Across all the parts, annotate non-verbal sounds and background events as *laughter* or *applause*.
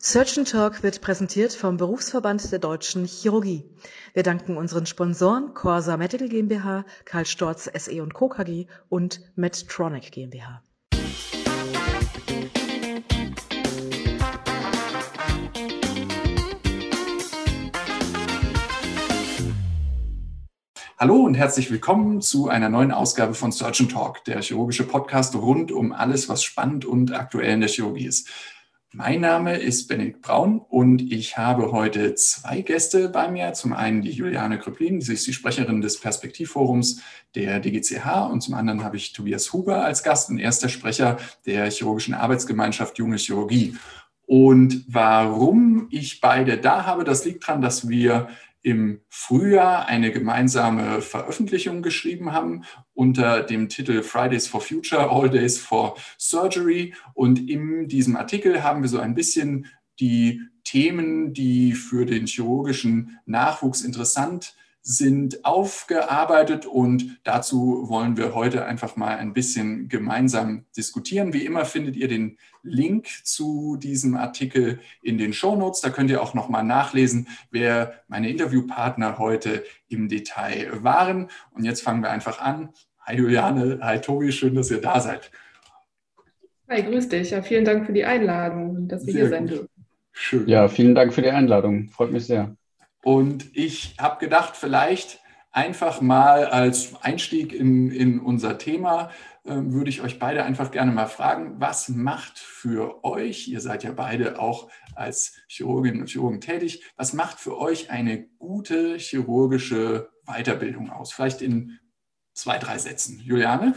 Surgeon Talk wird präsentiert vom Berufsverband der Deutschen Chirurgie. Wir danken unseren Sponsoren Corsa Medical GmbH, Karl Storz SE und Co. KG und Medtronic GmbH. Hallo und herzlich willkommen zu einer neuen Ausgabe von Surgeon Talk, der chirurgische Podcast rund um alles, was spannend und aktuell in der Chirurgie ist. Mein Name ist Benedikt Braun und ich habe heute zwei Gäste bei mir. Zum einen die Juliane Krüppelin, sie ist die Sprecherin des Perspektivforums der DGCH und zum anderen habe ich Tobias Huber als Gast und erster Sprecher der Chirurgischen Arbeitsgemeinschaft Junge Chirurgie. Und warum ich beide da habe, das liegt daran, dass wir im Frühjahr eine gemeinsame Veröffentlichung geschrieben haben unter dem Titel Fridays for Future, All Days for Surgery. Und in diesem Artikel haben wir so ein bisschen die Themen, die für den chirurgischen Nachwuchs interessant sind, sind aufgearbeitet und dazu wollen wir heute einfach mal ein bisschen gemeinsam diskutieren. Wie immer findet ihr den Link zu diesem Artikel in den Show Notes. Da könnt ihr auch noch mal nachlesen, wer meine Interviewpartner heute im Detail waren. Und jetzt fangen wir einfach an. Hi Juliane, hi Tobi, schön, dass ihr da seid. Hi, grüß dich. Ja, vielen Dank für die Einladung und dass wir sehr hier sein dürfen. Schön. Ja, vielen Dank für die Einladung. Freut mich sehr. Und ich habe gedacht, vielleicht einfach mal als Einstieg in, in unser Thema äh, würde ich euch beide einfach gerne mal fragen, was macht für euch, ihr seid ja beide auch als Chirurginnen und Chirurgen tätig, was macht für euch eine gute chirurgische Weiterbildung aus? Vielleicht in zwei, drei Sätzen. Juliane?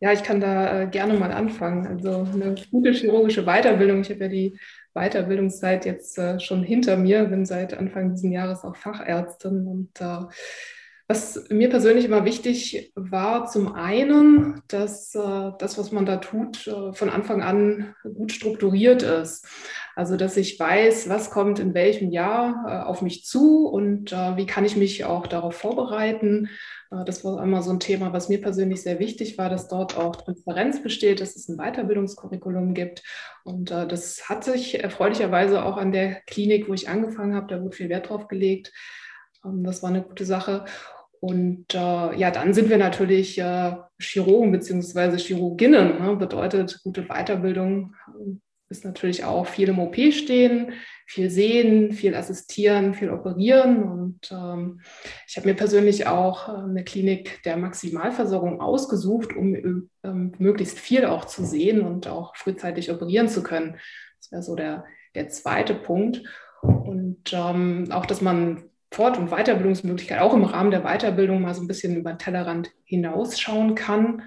Ja, ich kann da äh, gerne mal anfangen. Also eine gute chirurgische Weiterbildung. Ich habe ja die Weiterbildungszeit jetzt äh, schon hinter mir, bin seit Anfang dieses Jahres auch Fachärztin. Und äh, was mir persönlich immer wichtig war, zum einen, dass äh, das, was man da tut, äh, von Anfang an gut strukturiert ist. Also, dass ich weiß, was kommt in welchem Jahr äh, auf mich zu und äh, wie kann ich mich auch darauf vorbereiten das war einmal so ein Thema, was mir persönlich sehr wichtig war, dass dort auch Transparenz besteht, dass es ein Weiterbildungskurriculum gibt. Und äh, das hat sich erfreulicherweise auch an der Klinik, wo ich angefangen habe, da wurde viel Wert drauf gelegt. Ähm, das war eine gute Sache. Und äh, ja, dann sind wir natürlich äh, Chirurgen bzw. Chirurginnen. Ne? Bedeutet gute Weiterbildung ist natürlich auch viel im OP stehen, viel sehen, viel assistieren, viel operieren. Und ähm, ich habe mir persönlich auch äh, eine Klinik der Maximalversorgung ausgesucht, um ähm, möglichst viel auch zu sehen und auch frühzeitig operieren zu können. Das wäre so der, der zweite Punkt. Und ähm, auch, dass man Fort- und Weiterbildungsmöglichkeit auch im Rahmen der Weiterbildung mal so ein bisschen über den Tellerrand hinausschauen kann.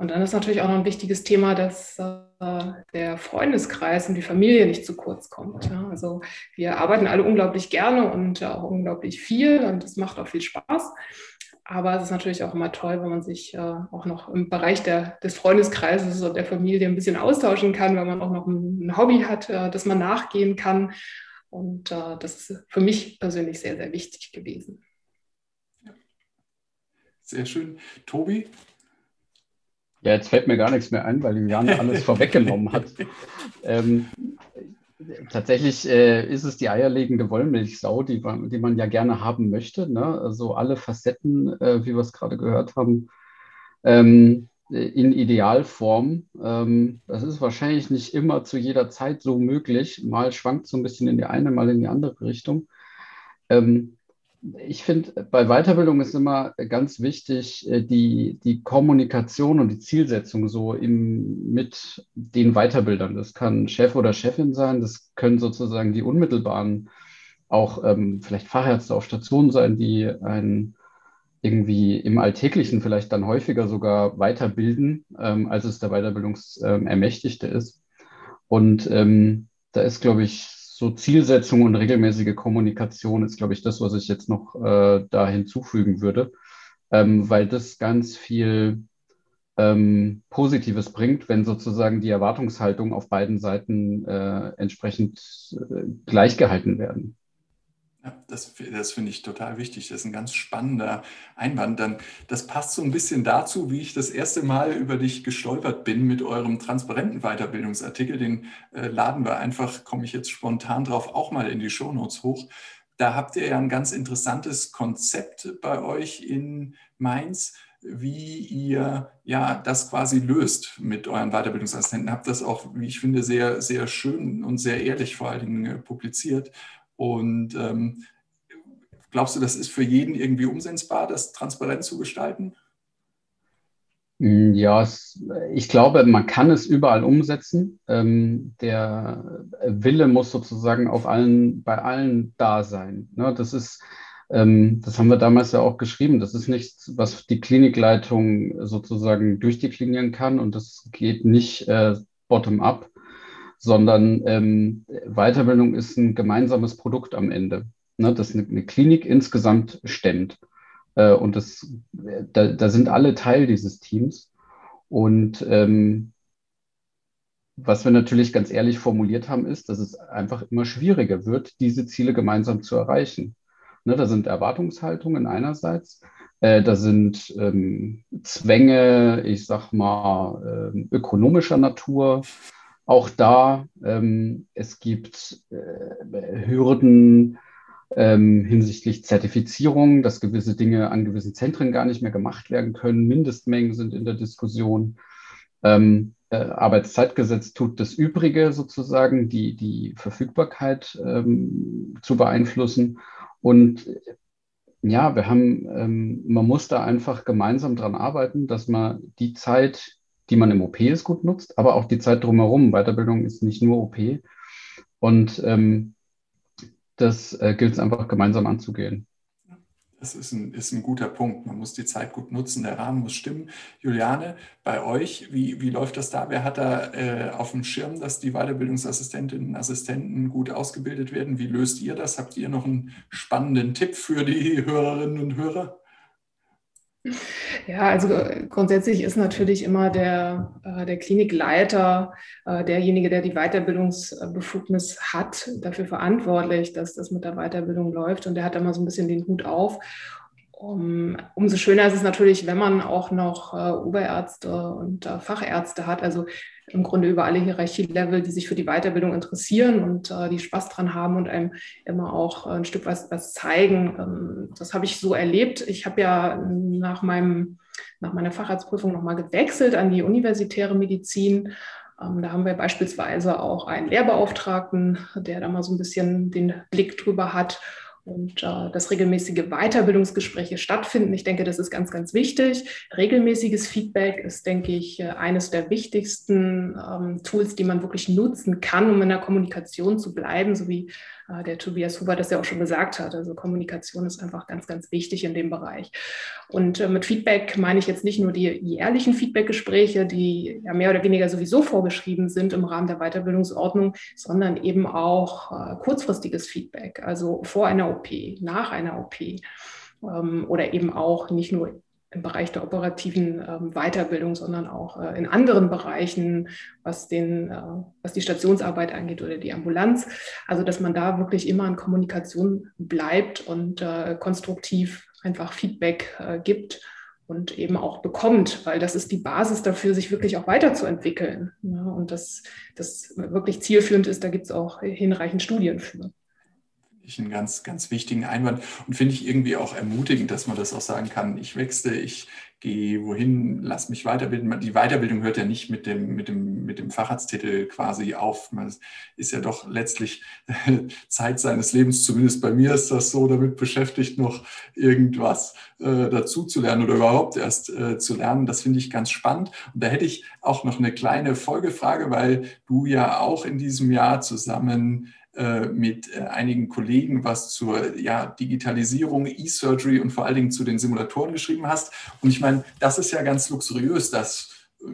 Und dann ist natürlich auch noch ein wichtiges Thema, dass äh, der Freundeskreis und die Familie nicht zu kurz kommt. Ja. Also wir arbeiten alle unglaublich gerne und auch unglaublich viel und es macht auch viel Spaß. Aber es ist natürlich auch immer toll, wenn man sich äh, auch noch im Bereich der, des Freundeskreises und der Familie ein bisschen austauschen kann, weil man auch noch ein, ein Hobby hat, äh, das man nachgehen kann. Und äh, das ist für mich persönlich sehr, sehr wichtig gewesen. Sehr schön. Tobi, ja, jetzt fällt mir gar nichts mehr ein, weil Juliane alles vorweggenommen hat. *laughs* Ähm, tatsächlich äh, ist es die eierlegende Wollmilchsau, die, die man ja gerne haben möchte. Ne? Also alle Facetten, äh, wie wir es gerade gehört haben, ähm, in Idealform. Ähm, das ist wahrscheinlich nicht immer zu jeder Zeit so möglich. Mal schwankt so ein bisschen in die eine, mal in die andere Richtung. Ähm, ich finde, bei Weiterbildung ist immer ganz wichtig, äh, die, die Kommunikation und die Zielsetzung so im, mit den Weiterbildern. Das kann Chef oder Chefin sein, das können sozusagen die unmittelbaren, auch ähm, vielleicht Fachärzte auf Station sein, die einen irgendwie im Alltäglichen vielleicht dann häufiger sogar weiterbilden, ähm, als es der Weiterbildungsermächtigte ähm, ist. Und ähm, da ist, glaube ich, so Zielsetzung und regelmäßige Kommunikation ist, glaube ich, das, was ich jetzt noch äh, da hinzufügen würde, ähm, weil das ganz viel ähm, Positives bringt, wenn sozusagen die Erwartungshaltung auf beiden Seiten äh, entsprechend äh, gleichgehalten werden. Das, das finde ich total wichtig. Das ist ein ganz spannender Einwand. Dann, das passt so ein bisschen dazu, wie ich das erste Mal über dich gestolpert bin mit eurem transparenten Weiterbildungsartikel. Den äh, laden wir einfach, komme ich jetzt spontan drauf, auch mal in die Shownotes hoch. Da habt ihr ja ein ganz interessantes Konzept bei euch in Mainz, wie ihr ja das quasi löst mit euren Weiterbildungsassistenten. Habt das auch, wie ich finde, sehr, sehr schön und sehr ehrlich vor allen Dingen äh, publiziert. Und ähm, glaubst du, das ist für jeden irgendwie umsetzbar, das transparent zu gestalten? Mm, ja, ich glaube, man kann es überall umsetzen. Ähm, der Wille muss sozusagen auf allen, bei allen da sein. Ne? Das ist, ähm, das haben wir damals ja auch geschrieben. Das ist nichts, was die Klinikleitung sozusagen durchdeklinieren kann und das geht nicht äh, bottom-up, sondern ähm, Weiterbildung ist ein gemeinsames Produkt am Ende, ne, das eine, eine, Klinik insgesamt stemmt. Äh, und das, da, da, sind alle Teil dieses Teams. Und ähm, was wir natürlich ganz ehrlich formuliert haben, ist, dass es einfach immer schwieriger wird, diese Ziele gemeinsam zu erreichen. Ne, da sind Erwartungshaltungen einerseits, äh, da sind ähm, Zwänge, ich sag mal, äh, ökonomischer Natur, auch da, ähm, es gibt äh, Hürden ähm, hinsichtlich Zertifizierung, dass gewisse Dinge an gewissen Zentren gar nicht mehr gemacht werden können. Mindestmengen sind in der Diskussion. Ähm, äh, Arbeitszeitgesetz tut das Übrige sozusagen, die, die Verfügbarkeit ähm, zu beeinflussen. Und ja, wir haben, ähm, man muss da einfach gemeinsam dran arbeiten, dass man die Zeit, die man im OP ist, gut nutzt, aber auch die Zeit drumherum. Weiterbildung ist nicht nur OP. Und ähm, das äh, gilt es einfach gemeinsam anzugehen. Das ist ein, ist ein guter Punkt. Man muss die Zeit gut nutzen, der Rahmen muss stimmen. Juliane, bei euch, wie, wie läuft das da? Wer hat da äh, auf dem Schirm, dass die Weiterbildungsassistentinnen und Assistenten gut ausgebildet werden? Wie löst ihr das? Habt ihr noch einen spannenden Tipp für die Hörerinnen und Hörer? Ja, also äh, grundsätzlich ist natürlich immer der, äh, der Klinikleiter äh, derjenige, der die Weiterbildungsbefugnis hat, dafür verantwortlich, dass das mit der Weiterbildung läuft. Und der hat immer so ein bisschen den Hut auf. Um, umso schöner ist es natürlich, wenn man auch noch Oberärzte und Fachärzte hat, also im Grunde über alle Hierarchielevel, die sich für die Weiterbildung interessieren und äh, die Spaß dran haben und einem immer auch ein Stück was, was zeigen. Ähm, das habe ich so erlebt. Ich habe ja nach, meinem, nach meiner Facharztprüfung nochmal gewechselt an die universitäre Medizin. Ähm, da haben wir beispielsweise auch einen Lehrbeauftragten, der da mal so ein bisschen den Blick drüber hat und äh, dass regelmäßige Weiterbildungsgespräche stattfinden. Ich denke, das ist ganz, ganz wichtig. Regelmäßiges Feedback ist, denke ich, äh, eines der wichtigsten ähm, Tools, die man wirklich nutzen kann, um in der Kommunikation zu bleiben, so wie äh, der Tobias Huber das ja auch schon gesagt hat. Also Kommunikation ist einfach ganz, ganz wichtig in dem Bereich. Und äh, mit Feedback meine ich jetzt nicht nur die, ehrlichen Feedbackgespräche, die ja mehr oder weniger sowieso vorgeschrieben sind im Rahmen der Weiterbildungsordnung, sondern eben auch äh, kurzfristiges Feedback, also vor einer OP, nach einer OP ähm, oder eben auch nicht nur im Bereich der operativen ähm, Weiterbildung, sondern auch äh, in anderen Bereichen, was, den, äh, was die Stationsarbeit angeht oder die Ambulanz. Also dass man da wirklich immer in Kommunikation bleibt und äh, konstruktiv einfach Feedback äh, gibt und eben auch bekommt, weil das ist die Basis dafür, sich wirklich auch weiterzuentwickeln. Ja, und das, das wirklich zielführend ist, da gibt es auch hinreichend Studien für ich einen ganz, ganz wichtigen Einwand und finde ich irgendwie auch ermutigend, dass man das auch sagen kann. Ich wechsle, ich gehe wohin, lass mich weiterbilden. Die Weiterbildung hört ja nicht mit dem, mit dem, mit dem Facharzttitel quasi auf. Man ist ja doch letztlich *laughs* Zeit seines Lebens, zumindest bei mir ist das so, damit beschäftigt, noch irgendwas äh, dazu zu lernen oder überhaupt erst äh, zu lernen. Das finde ich ganz spannend. Und da hätte ich auch noch eine kleine Folgefrage, weil du ja auch in diesem Jahr zusammen mit äh, einigen Kollegen was zur ja, Digitalisierung, E-Surgery und vor allen Dingen zu den Simulatoren geschrieben hast. Und ich meine, das ist ja ganz luxuriös, das äh,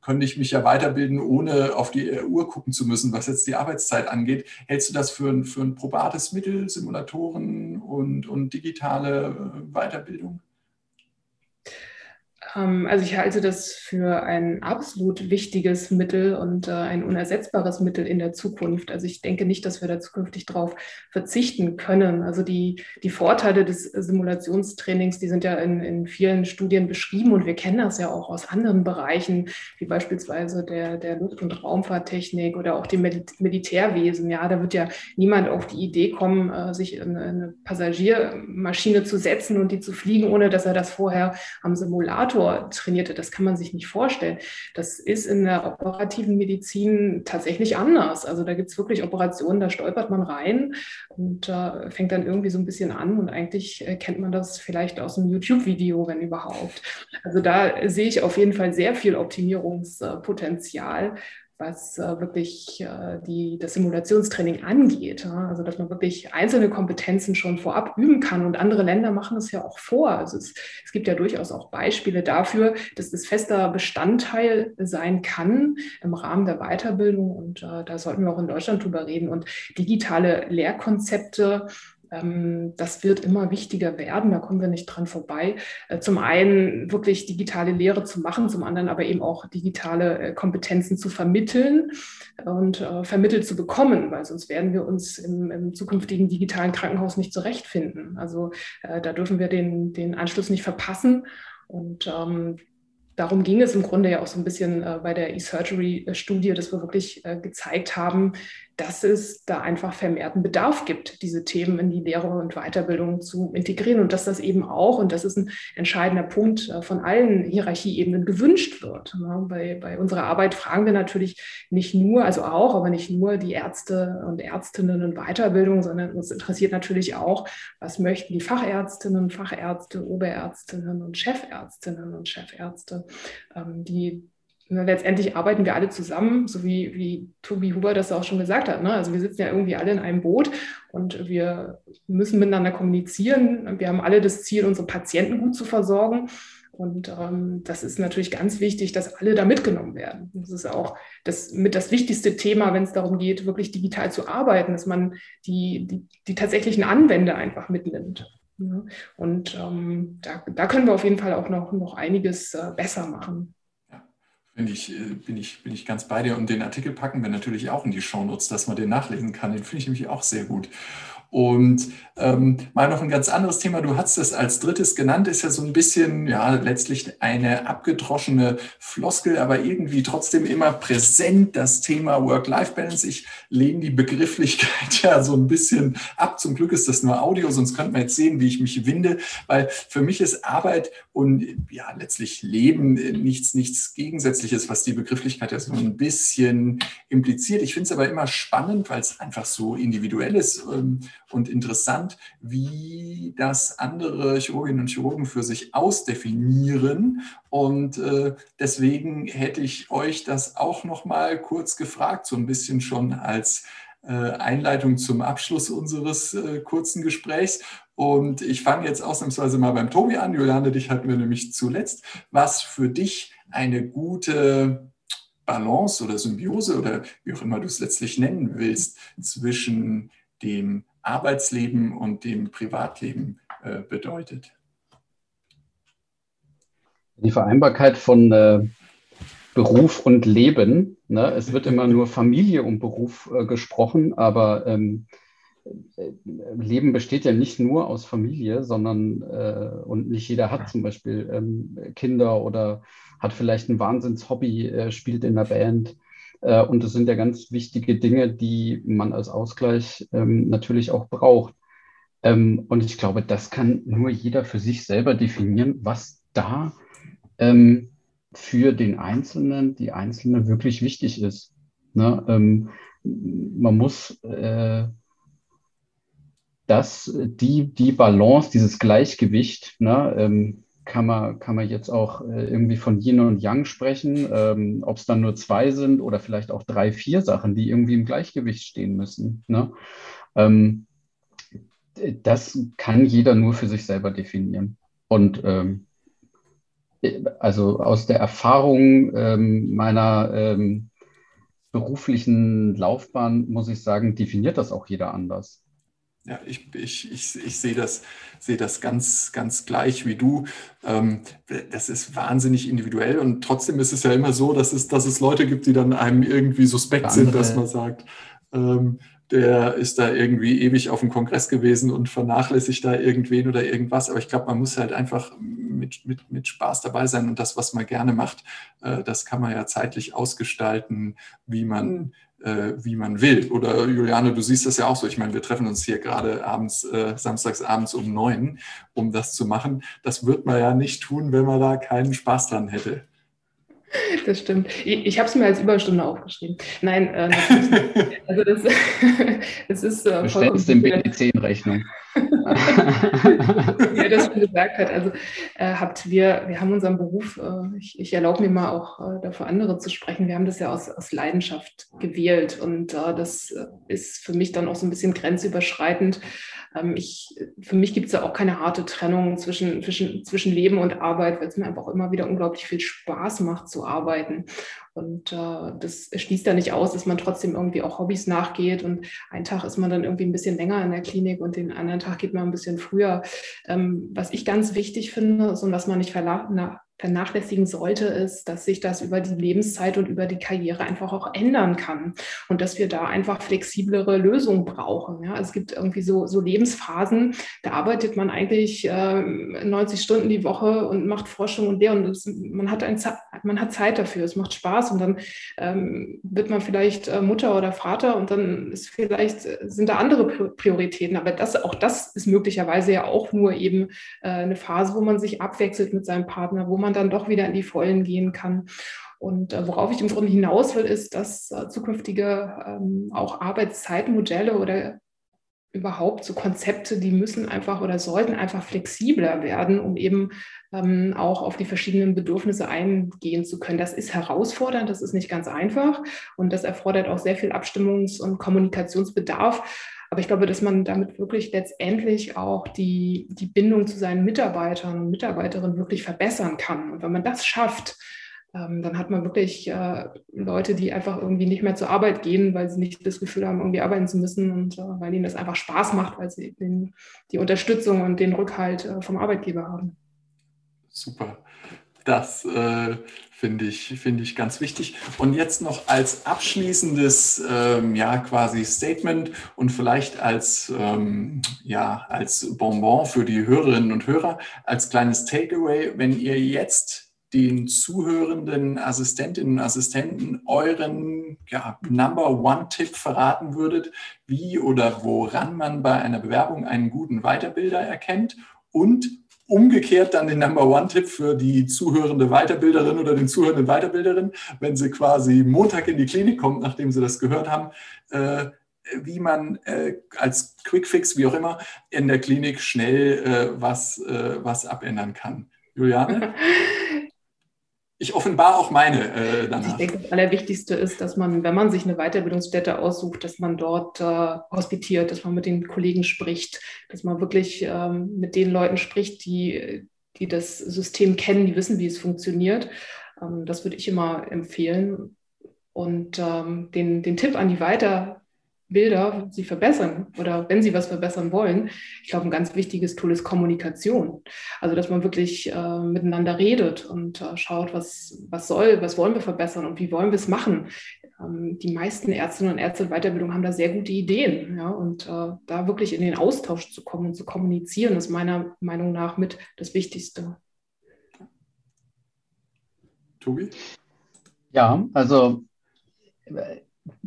könnte ich mich ja weiterbilden, ohne auf die Uhr gucken zu müssen, was jetzt die Arbeitszeit angeht. Hältst du das für ein, für ein probates Mittel, Simulatoren und, und digitale Weiterbildung? Ähm, also ich halte das für ein absolut wichtiges Mittel und äh, ein unersetzbares Mittel in der Zukunft. Also ich denke nicht, dass wir da zukünftig darauf verzichten können. Also die, die Vorteile des Simulationstrainings, die sind ja in, in vielen Studien beschrieben und wir kennen das ja auch aus anderen Bereichen, wie beispielsweise der, der Luft- und Raumfahrttechnik oder auch dem Militärwesen. Ja, da wird ja niemand auf die Idee kommen, äh, sich in eine Passagiermaschine zu setzen und die zu fliegen, ohne dass er das vorher am Simulator Simulator trainierte. Das kann man sich nicht vorstellen. Das ist in der operativen Medizin tatsächlich anders. Also da gibt es wirklich Operationen, da stolpert man rein und äh, fängt dann irgendwie so ein bisschen an und eigentlich äh, kennt man das vielleicht aus einem YouTube-Video, wenn überhaupt. Also da sehe ich auf jeden Fall sehr viel Optimierungspotenzial was äh, wirklich äh, die, das Simulationstraining angeht. Also dass man wirklich einzelne Kompetenzen schon vorab üben kann und andere Länder machen es ja auch vor. Also es, es gibt ja durchaus auch Beispiele dafür, dass das fester Bestandteil sein kann im Rahmen der Weiterbildung und äh, da sollten wir auch in Deutschland drüber reden. Und digitale Lehrkonzepte ähm, das wird immer wichtiger werden, da kommen wir nicht dran vorbei. Äh, zum einen wirklich digitale Lehre zu machen, zum anderen aber eben auch digitale äh, Kompetenzen zu vermitteln und äh, vermittelt zu bekommen, weil sonst werden wir uns im, im zukünftigen digitalen Krankenhaus nicht zurechtfinden. Also da dürfen wir den, den Anschluss nicht verpassen. Und ähm, darum ging es im Grunde ja auch so ein bisschen äh, bei der E-Surgery-Studie, dass wir wirklich äh, gezeigt haben, dass es da einfach vermehrten Bedarf gibt, diese Themen in die Lehre und Weiterbildung zu integrieren und dass das eben auch, und das ist ein entscheidender Punkt, äh, von allen Hierarchieebenen gewünscht wird. Bei, bei unserer Arbeit fragen wir natürlich nicht nur, also auch, aber nicht nur die Ärzte und Ärztinnen in Weiterbildung, sondern uns interessiert natürlich auch, was möchten die Fachärztinnen, Fachärzte, Oberärztinnen und Chefärztinnen und Chefärzte, ähm, die letztendlich arbeiten wir alle zusammen, so wie, wie Tobi Huber das auch schon gesagt hat. Ne? Also wir sitzen ja irgendwie alle in einem Boot und wir müssen miteinander kommunizieren. Wir haben alle das Ziel, unsere Patienten gut zu versorgen. Und ähm, das ist natürlich ganz wichtig, dass alle da mitgenommen werden. Das ist auch das mit das wichtigste Thema, wenn es darum geht, wirklich digital zu arbeiten, dass man die, die, die tatsächlichen Anwender einfach mitnimmt. Und ähm, da, da können wir auf jeden Fall auch noch, noch einiges äh, besser machen. Bin ich, äh, bin, ich, bin ich ganz bei dir. Und den Artikel packen wir natürlich auch in die Shownotes, dass man den nachlesen kann. Den finde ich nämlich auch sehr gut. Und ähm, mal noch ein ganz anderes Thema. Du hast es als drittes genannt, ist ja so ein bisschen, ja, letztlich eine abgedroschene Floskel, aber irgendwie trotzdem immer präsent, das Thema Work-Life-Balance. Ich lehne die Begrifflichkeit *laughs* ja so ein bisschen ab. Zum Glück ist das nur Audio, sonst könnte man jetzt sehen, wie ich mich winde, weil für mich ist Arbeit und ja, letztlich Leben nichts, nichts Gegensätzliches, was die Begrifflichkeit ja so ein bisschen impliziert. Ich finde es aber immer spannend, weil es einfach so individuell ist ähm, und interessant, wie das andere Chirurginnen und Chirurgen für sich ausdefinieren. Und äh, deswegen hätte ich euch das auch noch mal kurz gefragt, so ein bisschen schon als äh, Einleitung zum Abschluss unseres äh, kurzen Gesprächs. Und ich fange jetzt ausnahmsweise mal beim Tobi an. Juliane, dich hatten wir nämlich zuletzt. Was für dich eine gute Balance oder Symbiose oder wie auch immer du es letztlich nennen willst, zwischen dem Arbeitsleben und dem Privatleben äh, bedeutet. Die Vereinbarkeit von äh, Beruf und Leben. Ne? Es wird immer nur Familie und Beruf äh, gesprochen, aber ähm, äh, Leben besteht ja nicht nur aus Familie, sondern äh, und nicht jeder hat zum Beispiel ähm, Kinder oder hat vielleicht ein Wahnsinnshobby, äh, spielt in der Band. Äh, und das sind ja ganz wichtige Dinge, die man als Ausgleich ähm, natürlich auch braucht. Ähm, und ich glaube, das kann nur jeder für sich selber definieren, was da ähm, für den Einzelnen, die Einzelne wirklich wichtig ist. Ne? Ähm, man muss äh, das, die, die Balance, dieses Gleichgewicht, ne, ähm, kann man, kann man jetzt auch äh, irgendwie von Yin und Yang sprechen, ähm, ob es dann nur zwei sind oder vielleicht auch drei, vier Sachen, die irgendwie im Gleichgewicht stehen müssen. Ne? Ähm, das kann jeder nur für sich selber definieren. Und ähm, also aus der Erfahrung ähm, meiner ähm, beruflichen Laufbahn muss ich sagen, definiert das auch jeder anders. Ja, ich, ich, ich, ich sehe das, sehe das ganz, ganz gleich wie du. Ähm, das ist wahnsinnig individuell und trotzdem ist es ja immer so, dass es, dass es Leute gibt, die dann einem irgendwie suspekt sind, dass man sagt, ähm, der ist da irgendwie ewig auf dem Kongress gewesen und vernachlässigt da irgendwen oder irgendwas. Aber ich glaube, man muss halt einfach mit, mit, mit Spaß dabei sein und das, was man gerne macht, äh, das kann man ja zeitlich ausgestalten, wie man, mhm äh, wie man will. Oder Juliane, du siehst das ja auch so. Ich meine, wir treffen uns hier gerade abends, äh, samstags abends um neun, um das zu machen. Das wird man ja nicht tun, wenn man da keinen Spaß dran hätte. *laughs* Das stimmt. Ich, ich habe es mir als Überstunde aufgeschrieben. Nein, äh, *laughs* also das, *laughs* das ist äh, vollkommen. Du dem BTC in Rechnung. *laughs* Wie er das schon gesagt hat. Also äh, habt wir, wir haben unseren Beruf, äh, ich, ich erlaube mir mal auch äh, dafür andere zu sprechen, wir haben das ja aus, aus Leidenschaft gewählt und äh, das ist für mich dann auch so ein bisschen grenzüberschreitend. Ähm, ich, für mich gibt es ja auch keine harte Trennung zwischen, zwischen, zwischen Leben und Arbeit, weil es mir einfach immer wieder unglaublich viel Spaß macht zu arbeiten. Und äh, das schließt ja nicht aus, dass man trotzdem irgendwie auch Hobbys nachgeht. Und einen Tag ist man dann irgendwie ein bisschen länger in der Klinik und den anderen Tag geht man ein bisschen früher. Ähm, was ich ganz wichtig finde und was man nicht vernachlässigen sollte, ist, dass sich das über die Lebenszeit und über die Karriere einfach auch ändern kann und dass wir da einfach flexiblere Lösungen brauchen. Ja, es gibt irgendwie so, so Lebensphasen, da arbeitet man eigentlich äh, 90 Stunden die Woche und macht Forschung und der und das, man, hat ein, man hat Zeit dafür, es macht Spaß und dann ähm, wird man vielleicht äh, Mutter oder Vater und dann ist vielleicht äh, sind da andere Prioritäten, aber das, auch das ist möglicherweise ja auch nur eben äh, eine Phase, wo man sich abwechselt mit seinem Partner, wo man man dann doch wieder in die Vollen gehen kann. Und äh, worauf ich im Grunde hinaus will, ist, dass äh, zukünftige ähm, auch Arbeitszeitmodelle oder überhaupt so Konzepte, die müssen einfach oder sollten einfach flexibler werden, um eben ähm, auch auf die verschiedenen Bedürfnisse eingehen zu können. Das ist herausfordernd, das ist nicht ganz einfach und das erfordert auch sehr viel Abstimmungs- und Kommunikationsbedarf. Aber ich glaube, dass man damit wirklich letztendlich auch die, die Bindung zu seinen Mitarbeitern und Mitarbeiterinnen wirklich verbessern kann. Und wenn man das schafft, ähm, dann hat man wirklich äh, Leute, die einfach irgendwie nicht mehr zur Arbeit gehen, weil sie nicht das Gefühl haben, irgendwie arbeiten zu müssen und äh, weil ihnen das einfach Spaß macht, weil sie den, die Unterstützung und den Rückhalt äh, vom Arbeitgeber haben. Super. Das äh, finde ich, finde ich ganz wichtig. Und jetzt noch als abschließendes, ähm, ja, quasi Statement und vielleicht als, ähm, ja, als Bonbon für die Hörerinnen und Hörer, als kleines Takeaway, wenn ihr jetzt den zuhörenden Assistentinnen und Assistenten euren ja, Number One-Tipp verraten würdet, wie oder woran man bei einer Bewerbung einen guten Weiterbilder erkennt und umgekehrt dann den Number One-Tipp für die zuhörende Weiterbilderin oder den zuhörenden Weiterbilderin, wenn sie quasi Montag in die Klinik kommt, nachdem sie das gehört haben, äh, wie man äh, als Quickfix, wie auch immer, in der Klinik schnell äh, was, äh, was abändern kann. Juliane? *laughs* ich offenbar auch meine äh, danach. Ich denke, das Allerwichtigste ist, dass man, wenn man sich eine Weiterbildungsstätte aussucht, dass man dort äh, hospitiert, dass man mit den Kollegen spricht, dass man wirklich ähm, mit den Leuten spricht, die, die das System kennen, die wissen, wie es funktioniert. Ähm, das würde ich immer empfehlen. Und ähm, den, den Tipp an die Weiter, Bilder sie verbessern oder wenn sie was verbessern wollen. Ich glaube, ein ganz wichtiges Tool ist Kommunikation. Also, dass man wirklich äh, miteinander redet und äh, schaut, was, was soll, was wollen wir verbessern und wie wollen wir es machen. Ähm, die meisten Ärztinnen und Ärzte in Weiterbildung haben da sehr gute Ideen. Ja, und äh, da wirklich in den Austausch zu kommen und zu kommunizieren, ist meiner Meinung nach mit das Wichtigste. Tobi? Ja, also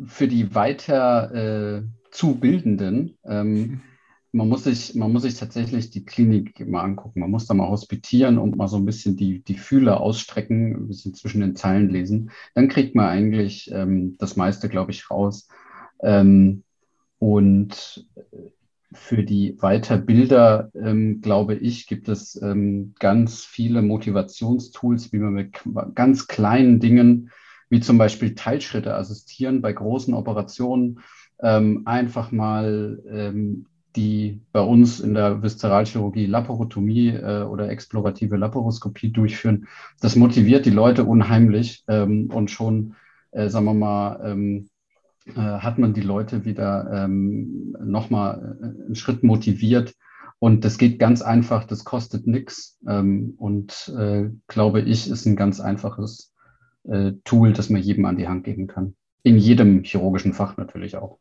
für die weiter äh, zu Bildenden, ähm, *laughs* man, muss sich, man muss sich tatsächlich die Klinik mal angucken. Man muss da mal hospitieren und mal so ein bisschen die, die Fühler ausstrecken, ein bisschen zwischen den Zeilen lesen. Dann kriegt man eigentlich ähm, das meiste, glaube ich, raus. Ähm, und für die Weiterbilder, ähm, glaube ich, gibt es ähm, ganz viele Motivationstools, wie man mit ganz kleinen Dingen wie zum Beispiel Teilschritte assistieren bei großen Operationen, ähm, einfach mal ähm, die bei uns in der Viszeralchirurgie Laparotomie äh, oder explorative Laparoskopie durchführen. Das motiviert die Leute unheimlich ähm, und schon, äh, sagen wir mal, ähm, äh, hat man die Leute wieder ähm, nochmal äh, einen Schritt motiviert. Und das geht ganz einfach, das kostet nichts. Ähm, und äh, glaube ich, ist ein ganz einfaches äh, Tool, das man jedem an die Hand geben kann. In jedem chirurgischen Fach natürlich auch.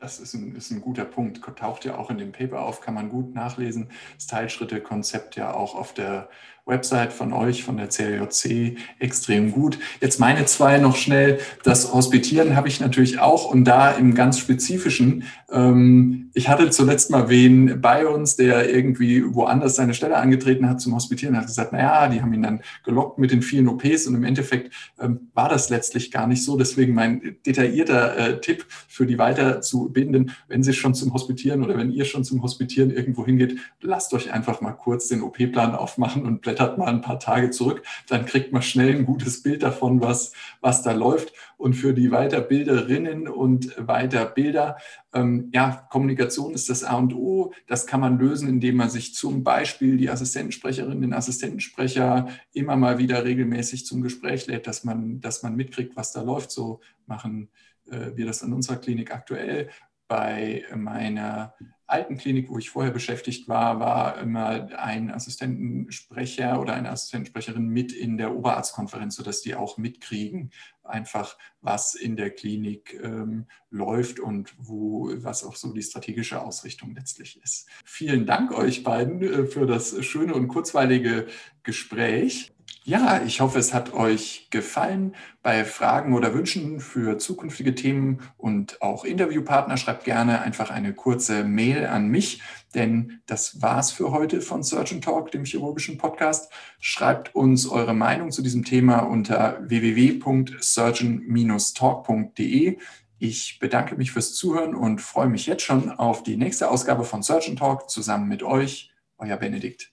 Das ist ein, ist ein guter Punkt. Taucht ja auch in dem Paper auf, kann man gut nachlesen. Das Teilschritte-Konzept ja auch auf der Website von euch, von der CLJC, extrem gut. Jetzt meine zwei noch schnell. Das Hospitieren habe ich natürlich auch und da im ganz Spezifischen. Ähm, ich hatte zuletzt mal wen bei uns, der irgendwie woanders seine Stelle angetreten hat zum Hospitieren, hat gesagt, naja, die haben ihn dann gelockt mit den vielen OPs und im Endeffekt ähm, war das letztlich gar nicht so. Deswegen mein detaillierter äh, Tipp für die Weiterzubildenden, wenn Sie schon zum Hospitieren oder wenn ihr schon zum Hospitieren irgendwo hingeht, lasst euch einfach mal kurz den OP-Plan aufmachen und blättert blättert mal ein paar Tage zurück, dann kriegt man schnell ein gutes Bild davon, was, was da läuft. Und für die Weiterbilderinnen und Weiterbilder, ähm, ja, Kommunikation ist das A und O. Das kann man lösen, indem man sich zum Beispiel die Assistentensprecherinnen, den Assistentensprecher immer mal wieder regelmäßig zum Gespräch lädt, dass man, dass man mitkriegt, was da läuft. So machen äh, wir das an unserer Klinik aktuell. Bei meiner alten Klinik, wo ich vorher beschäftigt war, war immer ein Assistentensprecher oder eine Assistentensprecherin mit in der Oberarztkonferenz, sodass die auch mitkriegen, einfach was in der Klinik ähm, läuft und wo, was auch so die strategische Ausrichtung letztlich ist. Vielen Dank euch beiden äh, für das schöne und kurzweilige Gespräch. Ja, ich hoffe, es hat euch gefallen. Bei Fragen oder Wünschen für zukünftige Themen und auch Interviewpartner schreibt gerne einfach eine kurze Mail an mich, denn das war's für heute von Surgeon Talk, dem chirurgischen Podcast. Schreibt uns eure Meinung zu diesem Thema unter www.surgeon-talk.de. Ich bedanke mich fürs Zuhören und freue mich jetzt schon auf die nächste Ausgabe von Surgeon Talk zusammen mit euch, euer Benedikt.